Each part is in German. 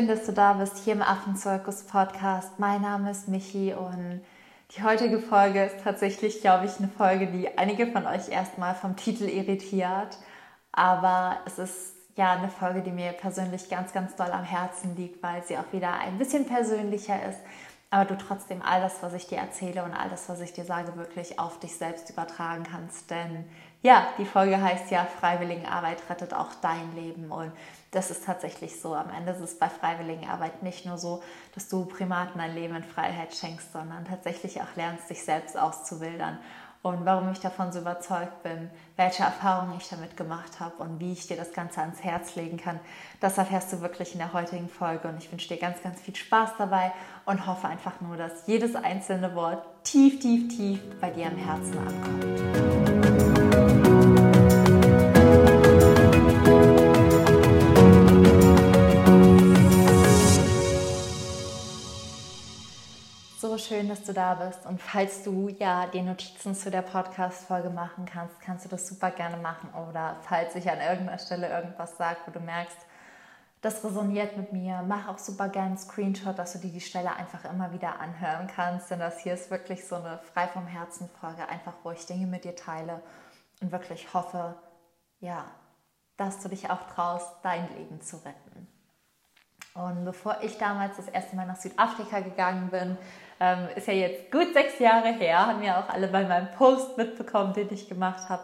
schön, dass du da bist hier im Affenzirkus Podcast. Mein Name ist Michi und die heutige Folge ist tatsächlich, glaube ich, eine Folge, die einige von euch erstmal vom Titel irritiert. Aber es ist ja eine Folge, die mir persönlich ganz, ganz doll am Herzen liegt, weil sie auch wieder ein bisschen persönlicher ist, aber du trotzdem all das, was ich dir erzähle und all das, was ich dir sage, wirklich auf dich selbst übertragen kannst. Denn ja, die Folge heißt ja, Freiwilligenarbeit rettet auch dein Leben. Und das ist tatsächlich so. Am Ende ist es bei Freiwilligenarbeit nicht nur so, dass du Primaten ein Leben in Freiheit schenkst, sondern tatsächlich auch lernst, dich selbst auszuwildern und warum ich davon so überzeugt bin, welche Erfahrungen ich damit gemacht habe und wie ich dir das Ganze ans Herz legen kann. Das erfährst du wirklich in der heutigen Folge und ich wünsche dir ganz, ganz viel Spaß dabei und hoffe einfach nur, dass jedes einzelne Wort tief, tief, tief bei dir am Herzen ankommt. Schön, dass du da bist. Und falls du ja die Notizen zu der Podcast-Folge machen kannst, kannst du das super gerne machen. Oder falls ich an irgendeiner Stelle irgendwas sage, wo du merkst, das resoniert mit mir, mach auch super gerne einen Screenshot, dass du dir die Stelle einfach immer wieder anhören kannst. Denn das hier ist wirklich so eine frei vom Herzen Folge, einfach wo ich Dinge mit dir teile und wirklich hoffe, ja, dass du dich auch traust, dein Leben zu retten. Und bevor ich damals das erste Mal nach Südafrika gegangen bin, ähm, ist ja jetzt gut sechs Jahre her, haben ja auch alle bei meinem Post mitbekommen, den ich gemacht habe,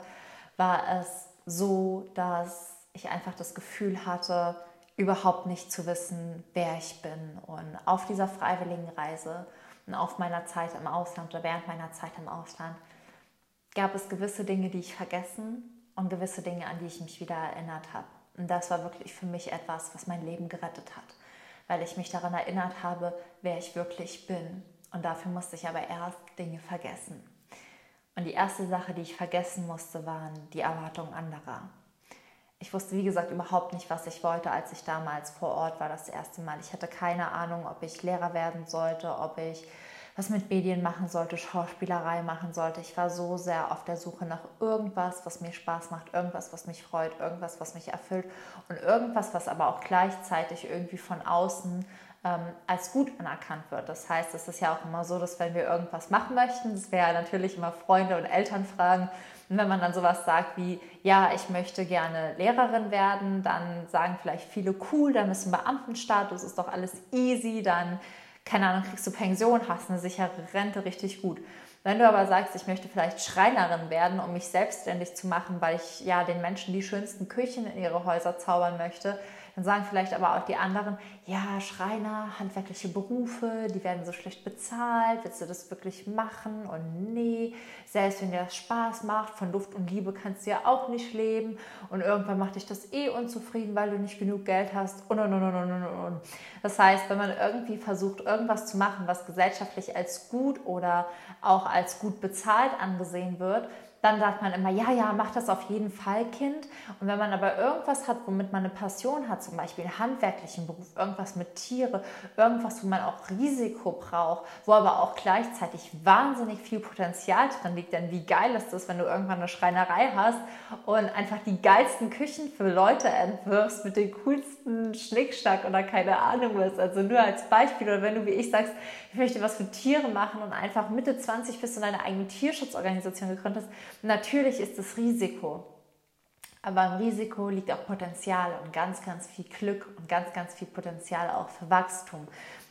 war es so, dass ich einfach das Gefühl hatte, überhaupt nicht zu wissen, wer ich bin. Und auf dieser freiwilligen Reise und auf meiner Zeit im Ausland oder während meiner Zeit im Ausland gab es gewisse Dinge, die ich vergessen und gewisse Dinge, an die ich mich wieder erinnert habe. Und das war wirklich für mich etwas, was mein Leben gerettet hat, weil ich mich daran erinnert habe, wer ich wirklich bin und dafür musste ich aber erst Dinge vergessen. Und die erste Sache, die ich vergessen musste, waren die Erwartungen anderer. Ich wusste, wie gesagt, überhaupt nicht, was ich wollte, als ich damals vor Ort war, das erste Mal. Ich hatte keine Ahnung, ob ich Lehrer werden sollte, ob ich was mit Medien machen sollte, Schauspielerei machen sollte. Ich war so sehr auf der Suche nach irgendwas, was mir Spaß macht, irgendwas, was mich freut, irgendwas, was mich erfüllt und irgendwas, was aber auch gleichzeitig irgendwie von außen als gut anerkannt wird. Das heißt, es ist ja auch immer so, dass wenn wir irgendwas machen möchten, das wäre natürlich immer Freunde und Eltern fragen, und wenn man dann sowas sagt wie, ja, ich möchte gerne Lehrerin werden, dann sagen vielleicht viele, cool, dann bist du Beamtenstatus, ist doch alles easy, dann, keine Ahnung, kriegst du Pension, hast eine sichere Rente, richtig gut. Wenn du aber sagst, ich möchte vielleicht Schreinerin werden, um mich selbstständig zu machen, weil ich ja den Menschen die schönsten Küchen in ihre Häuser zaubern möchte, dann sagen vielleicht aber auch die anderen, ja, Schreiner, handwerkliche Berufe, die werden so schlecht bezahlt, willst du das wirklich machen? Und nee, selbst wenn dir das Spaß macht, von Luft und Liebe kannst du ja auch nicht leben und irgendwann macht dich das eh unzufrieden, weil du nicht genug Geld hast und und und und und und. Das heißt, wenn man irgendwie versucht, irgendwas zu machen, was gesellschaftlich als gut oder auch als gut bezahlt angesehen wird, dann sagt man immer, ja, ja, mach das auf jeden Fall, Kind. Und wenn man aber irgendwas hat, womit man eine Passion hat, zum Beispiel einen handwerklichen Beruf, irgendwas mit Tiere, irgendwas, wo man auch Risiko braucht, wo aber auch gleichzeitig wahnsinnig viel Potenzial drin liegt. Denn wie geil ist das, wenn du irgendwann eine Schreinerei hast und einfach die geilsten Küchen für Leute entwirfst mit den coolsten Schnickschnack oder keine Ahnung was. Also nur als Beispiel, oder wenn du wie ich sagst, ich möchte was für Tiere machen und einfach Mitte 20 bist du deine eigene Tierschutzorganisation gegründet hast, Natürlich ist es Risiko, aber im Risiko liegt auch Potenzial und ganz, ganz viel Glück und ganz, ganz viel Potenzial auch für Wachstum.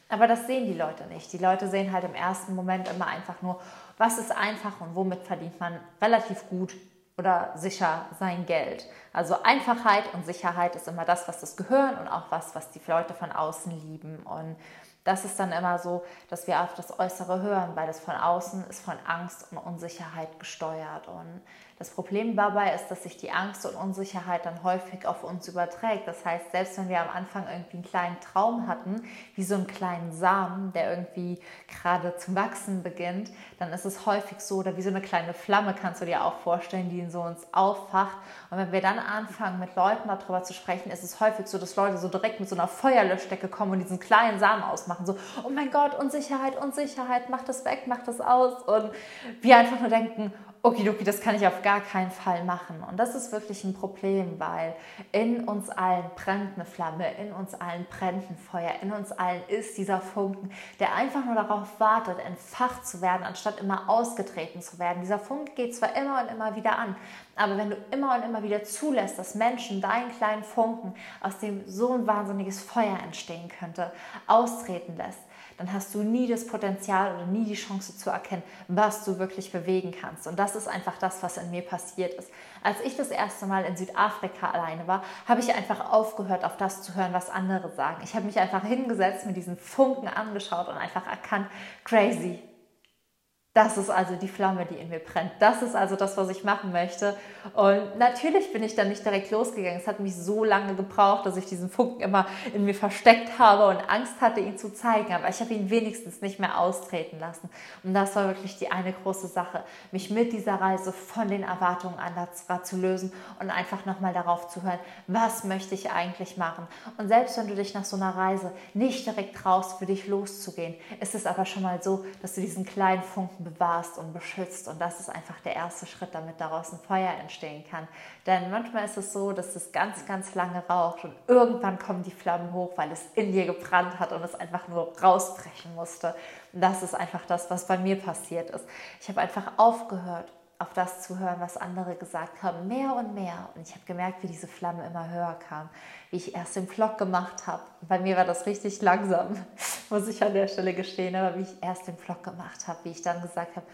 Aber das sehen die Leute nicht. Die Leute sehen halt im ersten Moment immer einfach nur, was ist einfach und womit verdient man relativ gut oder sicher sein Geld. Also Einfachheit und Sicherheit ist immer das, was das gehören und auch was, was die Leute von außen lieben. Und das ist dann immer so, dass wir auf das Äußere hören, weil das von außen ist von Angst und Unsicherheit gesteuert. Und das Problem dabei ist, dass sich die Angst und Unsicherheit dann häufig auf uns überträgt. Das heißt, selbst wenn wir am Anfang irgendwie einen kleinen Traum hatten, wie so einen kleinen Samen, der irgendwie gerade zum Wachsen beginnt, dann ist es häufig so, oder wie so eine kleine Flamme kannst du dir auch vorstellen, die in so uns auffacht. Und wenn wir dann anfangen, mit Leuten darüber zu sprechen, ist es häufig so, dass Leute so direkt mit so einer Feuerlöschdecke kommen und diesen kleinen Samen ausmachen. So, oh mein Gott, Unsicherheit, Unsicherheit, mach das weg, mach das aus. Und wir einfach nur denken, okidoki, das kann ich auf gar keinen Fall machen. Und das ist wirklich ein Problem, weil in uns allen brennt eine Flamme, in uns allen brennt ein Feuer, in uns allen ist dieser Funken, der einfach nur darauf wartet, entfacht zu werden, anstatt immer ausgetreten zu werden. Dieser Funke geht zwar immer und immer wieder an, aber wenn du immer und immer wieder zulässt, dass Menschen deinen kleinen Funken, aus dem so ein wahnsinniges Feuer entstehen könnte, austreten lässt, dann hast du nie das Potenzial oder nie die Chance zu erkennen, was du wirklich bewegen kannst. Und das ist einfach das, was in mir passiert ist. Als ich das erste Mal in Südafrika alleine war, habe ich einfach aufgehört, auf das zu hören, was andere sagen. Ich habe mich einfach hingesetzt, mit diesen Funken angeschaut und einfach erkannt, crazy, das ist also die Flamme, die in mir brennt. Das ist also das, was ich machen möchte. Und natürlich bin ich dann nicht direkt losgegangen. Es hat mich so lange gebraucht, dass ich diesen Funken immer in mir versteckt habe und Angst hatte, ihn zu zeigen. Aber ich habe ihn wenigstens nicht mehr austreten lassen. Und das war wirklich die eine große Sache, mich mit dieser Reise von den Erwartungen anderer zu lösen und einfach nochmal darauf zu hören, was möchte ich eigentlich machen. Und selbst wenn du dich nach so einer Reise nicht direkt traust, für dich loszugehen, ist es aber schon mal so, dass du diesen kleinen Funken bewahrst und beschützt. Und das ist einfach der erste Schritt, damit daraus ein Feuer entstehen kann. Denn manchmal ist es so, dass es ganz, ganz lange raucht und irgendwann kommen die Flammen hoch, weil es in dir gebrannt hat und es einfach nur rausbrechen musste. Und das ist einfach das, was bei mir passiert ist. Ich habe einfach aufgehört, auf das zu hören, was andere gesagt haben, mehr und mehr. Und ich habe gemerkt, wie diese Flamme immer höher kam, wie ich erst den Vlog gemacht habe. Bei mir war das richtig langsam, muss ich an der Stelle gestehen, aber wie ich erst den Vlog gemacht habe, wie ich dann gesagt habe,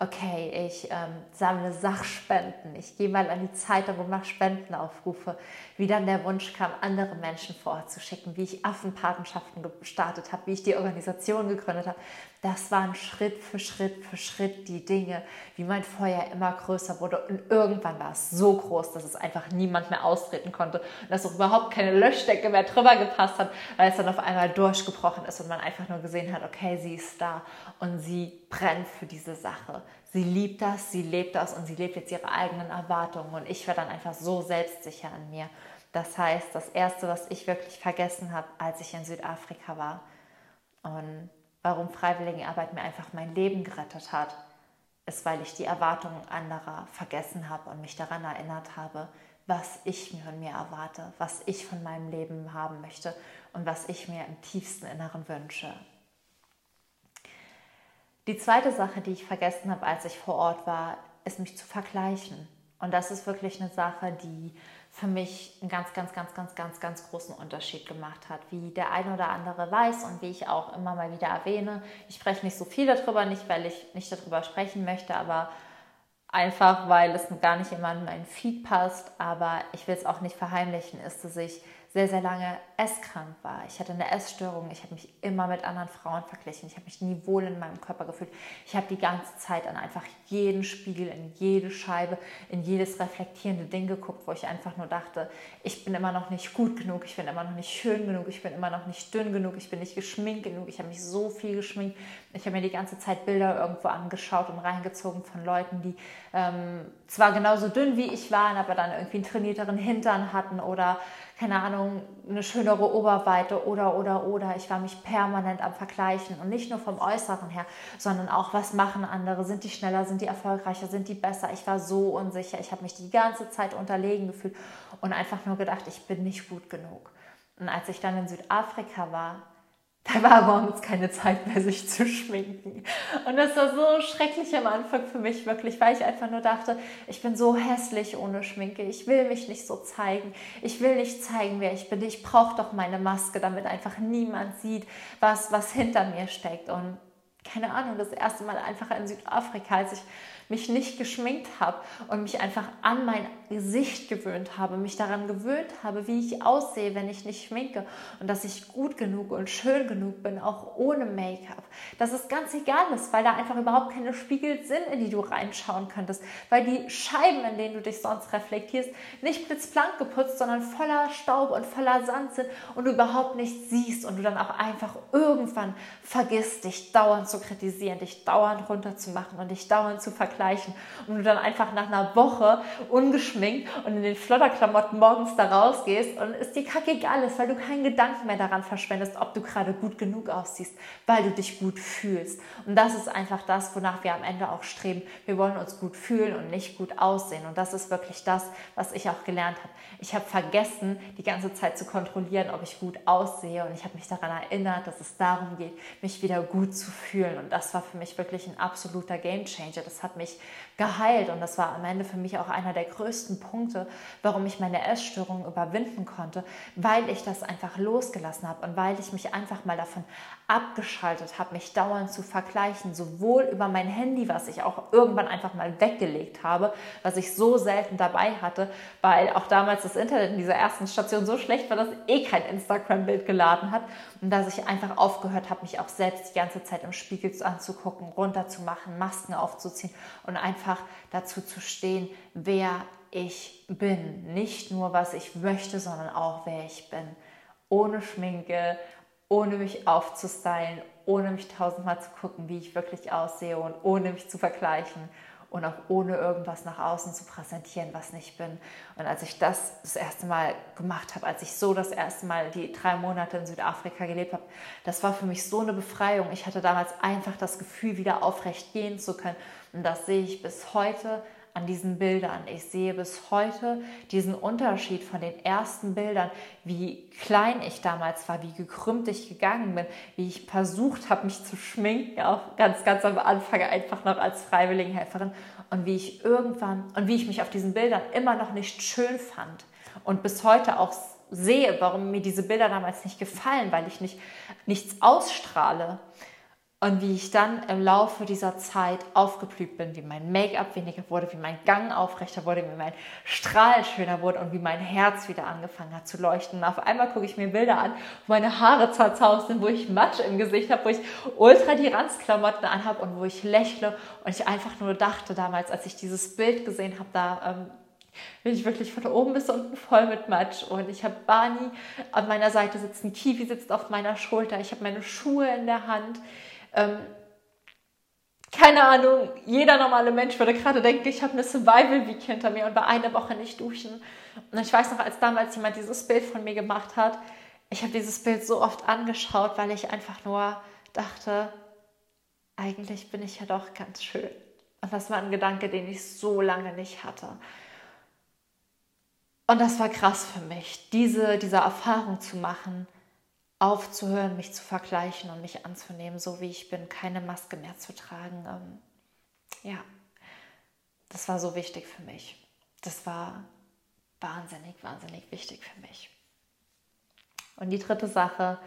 okay, ich ähm, sammle Sachspenden, ich gehe mal an die Zeitung und mache Spendenaufrufe, wie dann der Wunsch kam, andere Menschen vor Ort zu schicken, wie ich Affenpatenschaften gestartet habe, wie ich die Organisation gegründet habe. Das waren Schritt für Schritt für Schritt die Dinge, wie mein Feuer immer größer wurde und irgendwann war es so groß, dass es einfach niemand mehr austreten konnte und dass auch überhaupt keine Löschdecke mehr drüber gepasst hat, weil es dann auf einmal durchgebrochen ist und man einfach nur gesehen hat, okay, sie ist da und sie brennt für diese Sache. Sie liebt das, sie lebt das und sie lebt jetzt ihre eigenen Erwartungen und ich war dann einfach so selbstsicher an mir. Das heißt, das Erste, was ich wirklich vergessen habe, als ich in Südafrika war und warum Freiwilligenarbeit mir einfach mein Leben gerettet hat, ist, weil ich die Erwartungen anderer vergessen habe und mich daran erinnert habe, was ich von mir erwarte, was ich von meinem Leben haben möchte und was ich mir im tiefsten Inneren wünsche. Die zweite Sache, die ich vergessen habe, als ich vor Ort war, ist mich zu vergleichen. Und das ist wirklich eine Sache, die für mich einen ganz, ganz, ganz, ganz, ganz, ganz großen Unterschied gemacht hat. Wie der eine oder andere weiß und wie ich auch immer mal wieder erwähne. Ich spreche nicht so viel darüber, nicht weil ich nicht darüber sprechen möchte, aber einfach weil es gar nicht immer in meinen Feed passt. Aber ich will es auch nicht verheimlichen, ist, dass ich sehr, sehr lange esskrank war. Ich hatte eine Essstörung. Ich habe mich immer mit anderen Frauen verglichen. Ich habe mich nie wohl in meinem Körper gefühlt. Ich habe die ganze Zeit an einfach jeden Spiegel, in jede Scheibe, in jedes reflektierende Ding geguckt, wo ich einfach nur dachte, ich bin immer noch nicht gut genug, ich bin immer noch nicht schön genug, ich bin immer noch nicht dünn genug, ich bin nicht geschminkt genug. Ich habe mich so viel geschminkt. Ich habe mir die ganze Zeit Bilder irgendwo angeschaut und reingezogen von Leuten, die ähm, zwar genauso dünn wie ich waren, aber dann irgendwie einen trainierteren Hintern hatten oder keine Ahnung, eine schönere Oberweite oder, oder, oder. Ich war mich permanent am Vergleichen und nicht nur vom Äußeren her, sondern auch, was machen andere? Sind die schneller, sind die erfolgreicher, sind die besser? Ich war so unsicher. Ich habe mich die ganze Zeit unterlegen gefühlt und einfach nur gedacht, ich bin nicht gut genug. Und als ich dann in Südafrika war, da war morgens keine Zeit mehr, sich zu schminken. Und das war so schrecklich am Anfang für mich wirklich, weil ich einfach nur dachte, ich bin so hässlich ohne Schminke. Ich will mich nicht so zeigen. Ich will nicht zeigen, wer ich bin. Ich brauche doch meine Maske, damit einfach niemand sieht, was, was hinter mir steckt. Und keine Ahnung, das erste Mal einfach in Südafrika, als ich mich nicht geschminkt habe und mich einfach an mein Gesicht gewöhnt habe, mich daran gewöhnt habe, wie ich aussehe, wenn ich nicht schminke und dass ich gut genug und schön genug bin, auch ohne Make-up. Dass es ganz egal ist, weil da einfach überhaupt keine Spiegel sind, in die du reinschauen könntest, weil die Scheiben, in denen du dich sonst reflektierst, nicht blitzblank geputzt, sondern voller Staub und voller Sand sind und du überhaupt nicht siehst und du dann auch einfach irgendwann vergisst, dich dauernd zu kritisieren, dich dauernd runterzumachen und dich dauernd zu vergleichen und du dann einfach nach einer Woche ungeschminkt ungeschminkt und in den Flotterklamotten morgens da rausgehst und es dir kackegal ist, weil du keinen Gedanken mehr daran verschwendest, ob du gerade gut genug aussiehst, weil du dich gut fühlst. Und das ist einfach das, wonach wir am Ende auch streben. Wir wollen uns gut fühlen und nicht gut aussehen. Und das ist wirklich das, was ich auch gelernt habe. Ich habe vergessen, die ganze Zeit zu kontrollieren, ob ich gut aussehe. Und ich habe mich daran erinnert, dass es darum geht, mich wieder gut zu fühlen. Und das war für mich wirklich ein absoluter Gamechanger. Das hat mich geheilt und das war am Ende für mich auch einer der größten Punkte, warum ich meine Essstörung überwinden konnte, weil ich das einfach losgelassen habe und weil ich mich einfach mal davon abgeschaltet habe, mich dauernd zu vergleichen, sowohl über mein Handy, was ich auch irgendwann einfach mal weggelegt habe, was ich so selten dabei hatte, weil auch damals das Internet in dieser ersten Station so schlecht war, dass eh kein Instagram-Bild geladen hat und dass ich einfach aufgehört habe, mich auch selbst die ganze Zeit im Spiegel anzugucken, runterzumachen, Masken aufzuziehen und einfach dazu zu stehen, wer ich bin. Nicht nur, was ich möchte, sondern auch, wer ich bin. Ohne Schminke, ohne mich aufzustylen, ohne mich tausendmal zu gucken, wie ich wirklich aussehe und ohne mich zu vergleichen und auch ohne irgendwas nach außen zu präsentieren, was nicht bin. Und als ich das das erste Mal gemacht habe, als ich so das erste Mal die drei Monate in Südafrika gelebt habe, das war für mich so eine Befreiung. Ich hatte damals einfach das Gefühl, wieder aufrecht gehen zu können. Und das sehe ich bis heute an diesen Bildern. Ich sehe bis heute diesen Unterschied von den ersten Bildern, wie klein ich damals war, wie gekrümmt ich gegangen bin, wie ich versucht habe, mich zu schminken, auch ganz, ganz am Anfang einfach noch als Freiwilligenhelferin und wie ich irgendwann und wie ich mich auf diesen Bildern immer noch nicht schön fand und bis heute auch sehe, warum mir diese Bilder damals nicht gefallen, weil ich nicht, nichts ausstrahle und wie ich dann im Laufe dieser Zeit aufgeblüht bin, wie mein Make-up weniger wurde, wie mein Gang aufrechter wurde, wie mein Strahl schöner wurde und wie mein Herz wieder angefangen hat zu leuchten. Und auf einmal gucke ich mir Bilder an, wo meine Haare zerzaust sind, wo ich Matsch im Gesicht habe, wo ich ultra die Ranzklamotten anhabe und wo ich lächle und ich einfach nur dachte damals, als ich dieses Bild gesehen habe, da ähm, bin ich wirklich von oben bis unten voll mit Matsch. Und ich habe Barney an meiner Seite sitzen, Kiwi sitzt auf meiner Schulter, ich habe meine Schuhe in der Hand. Ähm, keine Ahnung, jeder normale Mensch würde gerade denken, ich habe eine Survival Week hinter mir und war eine Woche nicht duschen. Und ich weiß noch, als damals jemand dieses Bild von mir gemacht hat, ich habe dieses Bild so oft angeschaut, weil ich einfach nur dachte, eigentlich bin ich ja doch ganz schön. Und das war ein Gedanke, den ich so lange nicht hatte. Und das war krass für mich, diese, diese Erfahrung zu machen aufzuhören, mich zu vergleichen und mich anzunehmen, so wie ich bin, keine Maske mehr zu tragen. Ähm, ja, das war so wichtig für mich. Das war wahnsinnig, wahnsinnig wichtig für mich. Und die dritte Sache,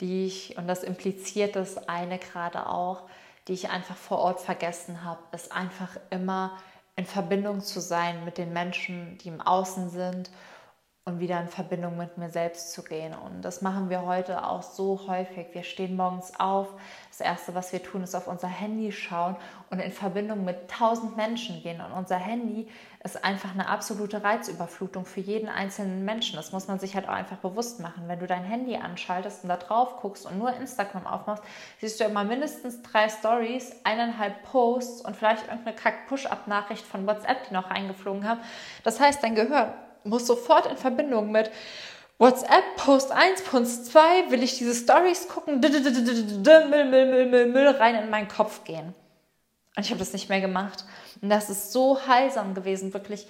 die ich, und das impliziert das eine gerade auch, die ich einfach vor Ort vergessen habe, ist einfach immer in Verbindung zu sein mit den Menschen, die im Außen sind und wieder in Verbindung mit mir selbst zu gehen. Und das machen wir heute auch so häufig. Wir stehen morgens auf. Das Erste, was wir tun, ist auf unser Handy schauen und in Verbindung mit tausend Menschen gehen. Und unser Handy ist einfach eine absolute Reizüberflutung für jeden einzelnen Menschen. Das muss man sich halt auch einfach bewusst machen. Wenn du dein Handy anschaltest und da drauf guckst und nur Instagram aufmachst, siehst du immer mindestens drei Stories, eineinhalb Posts und vielleicht irgendeine Kack-Push-Up-Nachricht von WhatsApp, die noch eingeflogen haben. Das heißt, dein Gehirn muss sofort in Verbindung mit WhatsApp, Post 1, Post 2, will ich diese Stories gucken, Müll, Müll, Müll, Müll, Müll rein in meinen Kopf gehen. Und ich habe das nicht mehr gemacht. Und das ist so heilsam gewesen, wirklich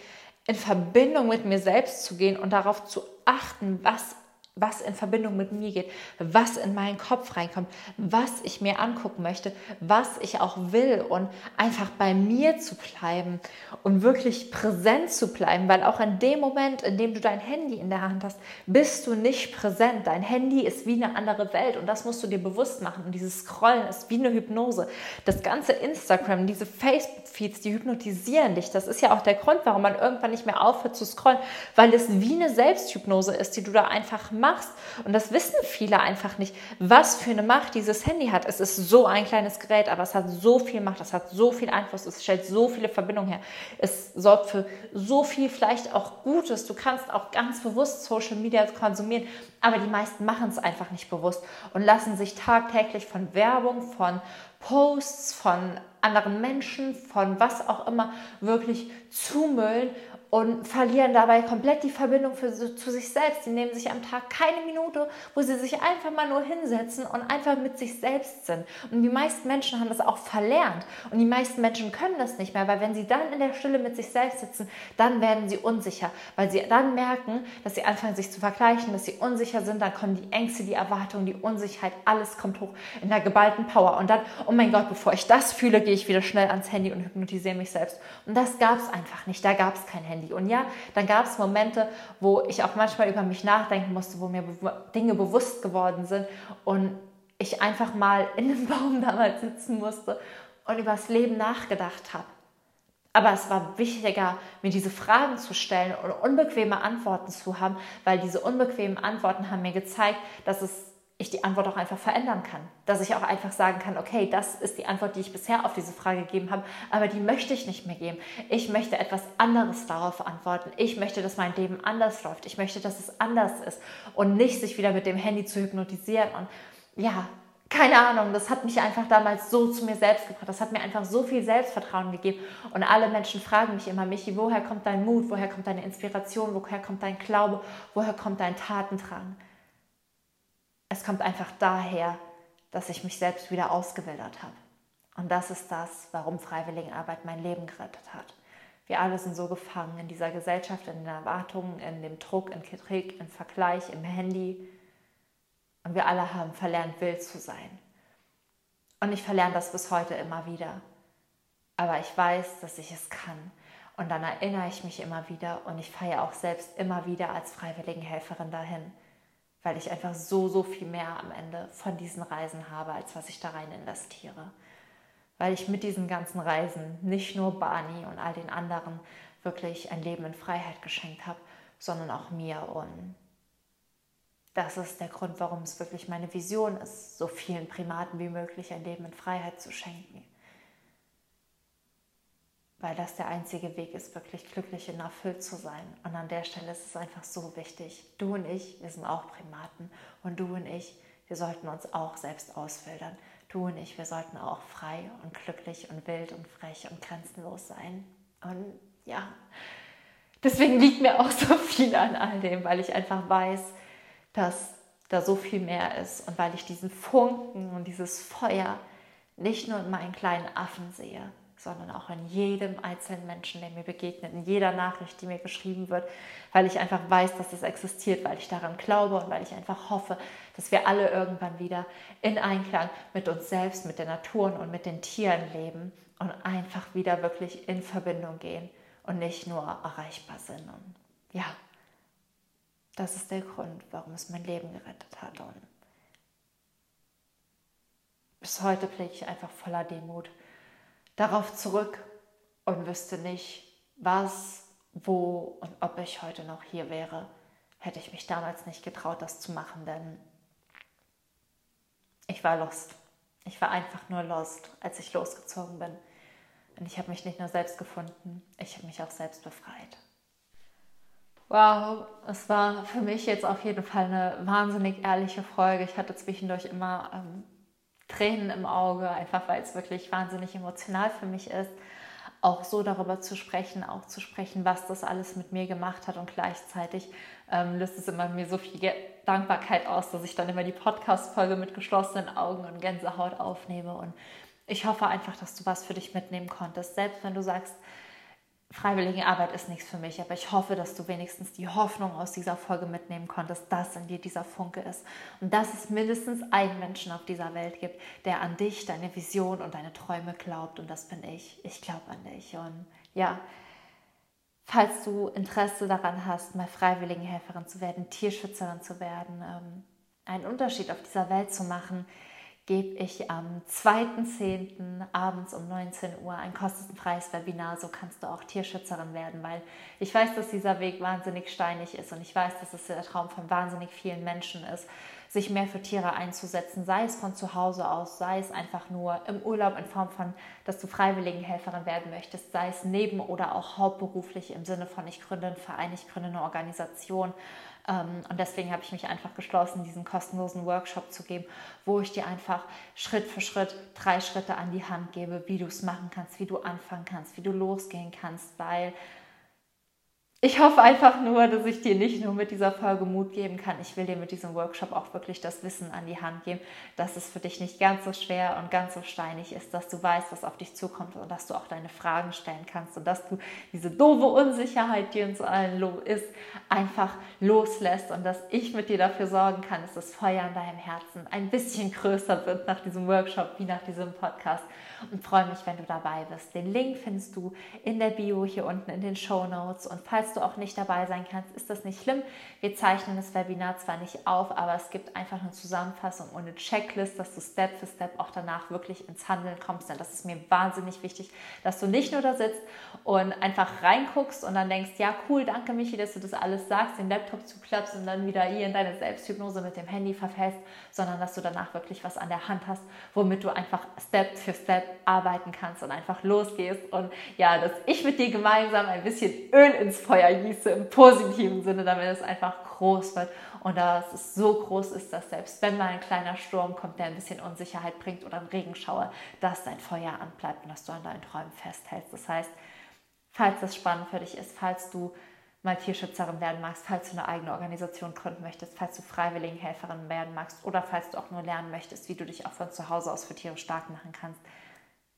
in Verbindung mit mir selbst zu gehen und darauf zu achten, was was in Verbindung mit mir geht, was in meinen Kopf reinkommt, was ich mir angucken möchte, was ich auch will und einfach bei mir zu bleiben und wirklich präsent zu bleiben, weil auch in dem Moment, in dem du dein Handy in der Hand hast, bist du nicht präsent. Dein Handy ist wie eine andere Welt und das musst du dir bewusst machen und dieses Scrollen ist wie eine Hypnose. Das ganze Instagram, diese Facebook-Feeds, die hypnotisieren dich. Das ist ja auch der Grund, warum man irgendwann nicht mehr aufhört zu scrollen, weil es wie eine Selbsthypnose ist, die du da einfach machst machst. Und das wissen viele einfach nicht, was für eine Macht dieses Handy hat. Es ist so ein kleines Gerät, aber es hat so viel Macht, es hat so viel Einfluss, es stellt so viele Verbindungen her. Es sorgt für so viel vielleicht auch Gutes. Du kannst auch ganz bewusst Social Media konsumieren, aber die meisten machen es einfach nicht bewusst und lassen sich tagtäglich von Werbung, von Posts, von anderen Menschen, von was auch immer wirklich zumüllen und verlieren dabei komplett die Verbindung für, zu sich selbst. Sie nehmen sich am Tag keine Minute, wo sie sich einfach mal nur hinsetzen und einfach mit sich selbst sind. Und die meisten Menschen haben das auch verlernt. Und die meisten Menschen können das nicht mehr, weil wenn sie dann in der Stille mit sich selbst sitzen, dann werden sie unsicher, weil sie dann merken, dass sie anfangen, sich zu vergleichen, dass sie unsicher sind, dann kommen die Ängste, die Erwartungen, die Unsicherheit, alles kommt hoch in der geballten Power. Und dann, oh mein Gott, bevor ich das fühle, gehe ich wieder schnell ans Handy und hypnotisiere mich selbst. Und das gab es einfach nicht. Da gab es kein Handy. Und ja, dann gab es Momente, wo ich auch manchmal über mich nachdenken musste, wo mir Dinge bewusst geworden sind und ich einfach mal in einem Baum damals sitzen musste und über das Leben nachgedacht habe. Aber es war wichtiger, mir diese Fragen zu stellen und unbequeme Antworten zu haben, weil diese unbequemen Antworten haben mir gezeigt, dass es ich die Antwort auch einfach verändern kann. Dass ich auch einfach sagen kann, okay, das ist die Antwort, die ich bisher auf diese Frage gegeben habe, aber die möchte ich nicht mehr geben. Ich möchte etwas anderes darauf antworten. Ich möchte, dass mein Leben anders läuft. Ich möchte, dass es anders ist und nicht sich wieder mit dem Handy zu hypnotisieren. Und ja, keine Ahnung, das hat mich einfach damals so zu mir selbst gebracht. Das hat mir einfach so viel Selbstvertrauen gegeben. Und alle Menschen fragen mich immer, Michi, woher kommt dein Mut? Woher kommt deine Inspiration? Woher kommt dein Glaube? Woher kommt dein Tatendrang? Es kommt einfach daher, dass ich mich selbst wieder ausgewildert habe. Und das ist das, warum Freiwilligenarbeit mein Leben gerettet hat. Wir alle sind so gefangen in dieser Gesellschaft, in den Erwartungen, in dem Druck, in Kritik, im Vergleich, im Handy. Und wir alle haben verlernt, wild zu sein. Und ich verlerne das bis heute immer wieder. Aber ich weiß, dass ich es kann. Und dann erinnere ich mich immer wieder und ich feiere auch selbst immer wieder als Freiwilligenhelferin dahin weil ich einfach so, so viel mehr am Ende von diesen Reisen habe, als was ich da rein investiere. Weil ich mit diesen ganzen Reisen nicht nur Barney und all den anderen wirklich ein Leben in Freiheit geschenkt habe, sondern auch mir. Und das ist der Grund, warum es wirklich meine Vision ist, so vielen Primaten wie möglich ein Leben in Freiheit zu schenken weil das der einzige Weg ist, wirklich glücklich und erfüllt zu sein. Und an der Stelle ist es einfach so wichtig. Du und ich, wir sind auch Primaten und du und ich, wir sollten uns auch selbst ausfiltern. Du und ich, wir sollten auch frei und glücklich und wild und frech und grenzenlos sein. Und ja, deswegen liegt mir auch so viel an all dem, weil ich einfach weiß, dass da so viel mehr ist und weil ich diesen Funken und dieses Feuer nicht nur in meinen kleinen Affen sehe, sondern auch in jedem einzelnen Menschen, der mir begegnet, in jeder Nachricht, die mir geschrieben wird, weil ich einfach weiß, dass es existiert, weil ich daran glaube und weil ich einfach hoffe, dass wir alle irgendwann wieder in Einklang mit uns selbst, mit der Natur und mit den Tieren leben und einfach wieder wirklich in Verbindung gehen und nicht nur erreichbar sind. Und ja, das ist der Grund, warum es mein Leben gerettet hat. Und bis heute blicke ich einfach voller Demut darauf zurück und wüsste nicht, was, wo und ob ich heute noch hier wäre, hätte ich mich damals nicht getraut, das zu machen, denn ich war lost. Ich war einfach nur lost, als ich losgezogen bin. Und ich habe mich nicht nur selbst gefunden, ich habe mich auch selbst befreit. Wow, es war für mich jetzt auf jeden Fall eine wahnsinnig ehrliche Folge. Ich hatte zwischendurch immer ähm, Tränen im Auge, einfach weil es wirklich wahnsinnig emotional für mich ist, auch so darüber zu sprechen, auch zu sprechen, was das alles mit mir gemacht hat. Und gleichzeitig ähm, löst es immer mir so viel Dankbarkeit aus, dass ich dann immer die Podcast-Folge mit geschlossenen Augen und Gänsehaut aufnehme. Und ich hoffe einfach, dass du was für dich mitnehmen konntest, selbst wenn du sagst, freiwillige Arbeit ist nichts für mich, aber ich hoffe, dass du wenigstens die Hoffnung aus dieser Folge mitnehmen konntest, dass in dir dieser Funke ist. Und dass es mindestens einen Menschen auf dieser Welt gibt, der an dich, deine Vision und deine Träume glaubt. Und das bin ich. Ich glaube an dich. Und ja, falls du Interesse daran hast, mal Freiwilligenhelferin zu werden, Tierschützerin zu werden, ähm, einen Unterschied auf dieser Welt zu machen, gebe ich am 2.10. abends um 19 Uhr ein kostenfreies Webinar. So kannst du auch Tierschützerin werden, weil ich weiß, dass dieser Weg wahnsinnig steinig ist und ich weiß, dass es der Traum von wahnsinnig vielen Menschen ist, sich mehr für Tiere einzusetzen, sei es von zu Hause aus, sei es einfach nur im Urlaub in Form von, dass du Freiwilligenhelferin werden möchtest, sei es neben oder auch hauptberuflich im Sinne von ich gründe einen Verein, ich gründe eine Organisation und deswegen habe ich mich einfach geschlossen, diesen kostenlosen Workshop zu geben, wo ich dir einfach Schritt für Schritt drei Schritte an die Hand gebe, wie du es machen kannst, wie du anfangen kannst, wie du losgehen kannst, weil ich hoffe einfach nur, dass ich dir nicht nur mit dieser Folge Mut geben kann. Ich will dir mit diesem Workshop auch wirklich das Wissen an die Hand geben, dass es für dich nicht ganz so schwer und ganz so steinig ist, dass du weißt, was auf dich zukommt und dass du auch deine Fragen stellen kannst und dass du diese doofe Unsicherheit, die uns allen ist, einfach loslässt und dass ich mit dir dafür sorgen kann, dass das Feuer in deinem Herzen ein bisschen größer wird nach diesem Workshop wie nach diesem Podcast und freue mich, wenn du dabei bist. Den Link findest du in der Bio hier unten in den Show Notes und falls falls du auch nicht dabei sein kannst, ist das nicht schlimm. Wir zeichnen das Webinar zwar nicht auf, aber es gibt einfach eine Zusammenfassung und eine Checklist, dass du Step für Step auch danach wirklich ins Handeln kommst. Denn das ist mir wahnsinnig wichtig, dass du nicht nur da sitzt und einfach reinguckst und dann denkst, ja cool, danke Michi, dass du das alles sagst, den Laptop zuklappst und dann wieder hier in deine Selbsthypnose mit dem Handy verfällst, sondern dass du danach wirklich was an der Hand hast, womit du einfach Step für Step arbeiten kannst und einfach losgehst. Und ja, dass ich mit dir gemeinsam ein bisschen Öl ins Feuer Feuer gieße im positiven Sinne, damit es einfach groß wird und dass es so groß ist, dass selbst wenn mal ein kleiner Sturm kommt, der ein bisschen Unsicherheit bringt oder ein Regenschauer, dass dein Feuer anbleibt und dass du an deinen Träumen festhältst. Das heißt, falls das spannend für dich ist, falls du mal Tierschützerin werden magst, falls du eine eigene Organisation gründen möchtest, falls du Freiwilligenhelferin werden magst oder falls du auch nur lernen möchtest, wie du dich auch von zu Hause aus für Tiere stark machen kannst,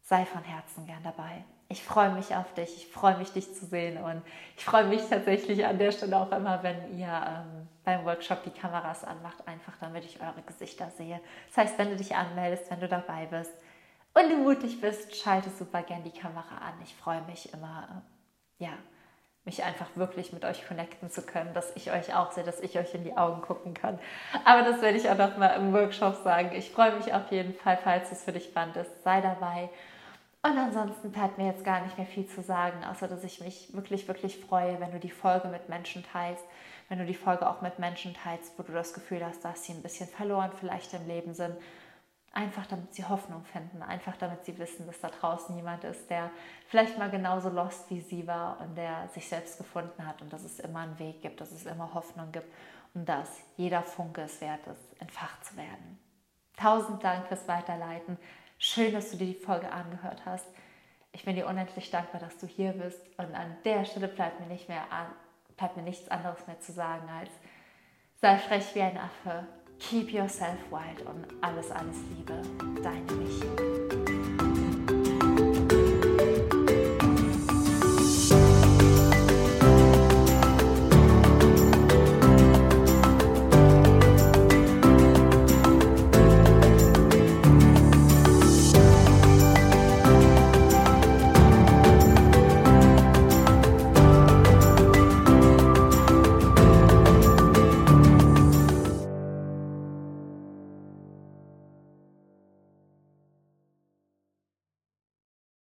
sei von Herzen gern dabei ich freue mich auf dich, ich freue mich, dich zu sehen und ich freue mich tatsächlich an der Stelle auch immer, wenn ihr ähm, beim Workshop die Kameras anmacht, einfach damit ich eure Gesichter sehe. Das heißt, wenn du dich anmeldest, wenn du dabei bist und du mutig bist, schalte super gern die Kamera an. Ich freue mich immer, äh, ja, mich einfach wirklich mit euch connecten zu können, dass ich euch auch sehe, dass ich euch in die Augen gucken kann. Aber das werde ich auch noch mal im Workshop sagen. Ich freue mich auf jeden Fall, falls es für dich spannend ist. Sei dabei. Und ansonsten bleibt mir jetzt gar nicht mehr viel zu sagen, außer dass ich mich wirklich, wirklich freue, wenn du die Folge mit Menschen teilst, wenn du die Folge auch mit Menschen teilst, wo du das Gefühl hast, dass sie ein bisschen verloren vielleicht im Leben sind. Einfach damit sie Hoffnung finden, einfach damit sie wissen, dass da draußen jemand ist, der vielleicht mal genauso lost wie sie war und der sich selbst gefunden hat und dass es immer einen Weg gibt, dass es immer Hoffnung gibt und dass jeder Funke es wert ist, entfacht zu werden. Tausend Dank fürs Weiterleiten. Schön, dass du dir die Folge angehört hast. Ich bin dir unendlich dankbar, dass du hier bist. Und an der Stelle bleibt mir, nicht mehr an, bleibt mir nichts anderes mehr zu sagen als sei frech wie ein Affe, keep yourself wild und alles, alles Liebe. Deine Michi.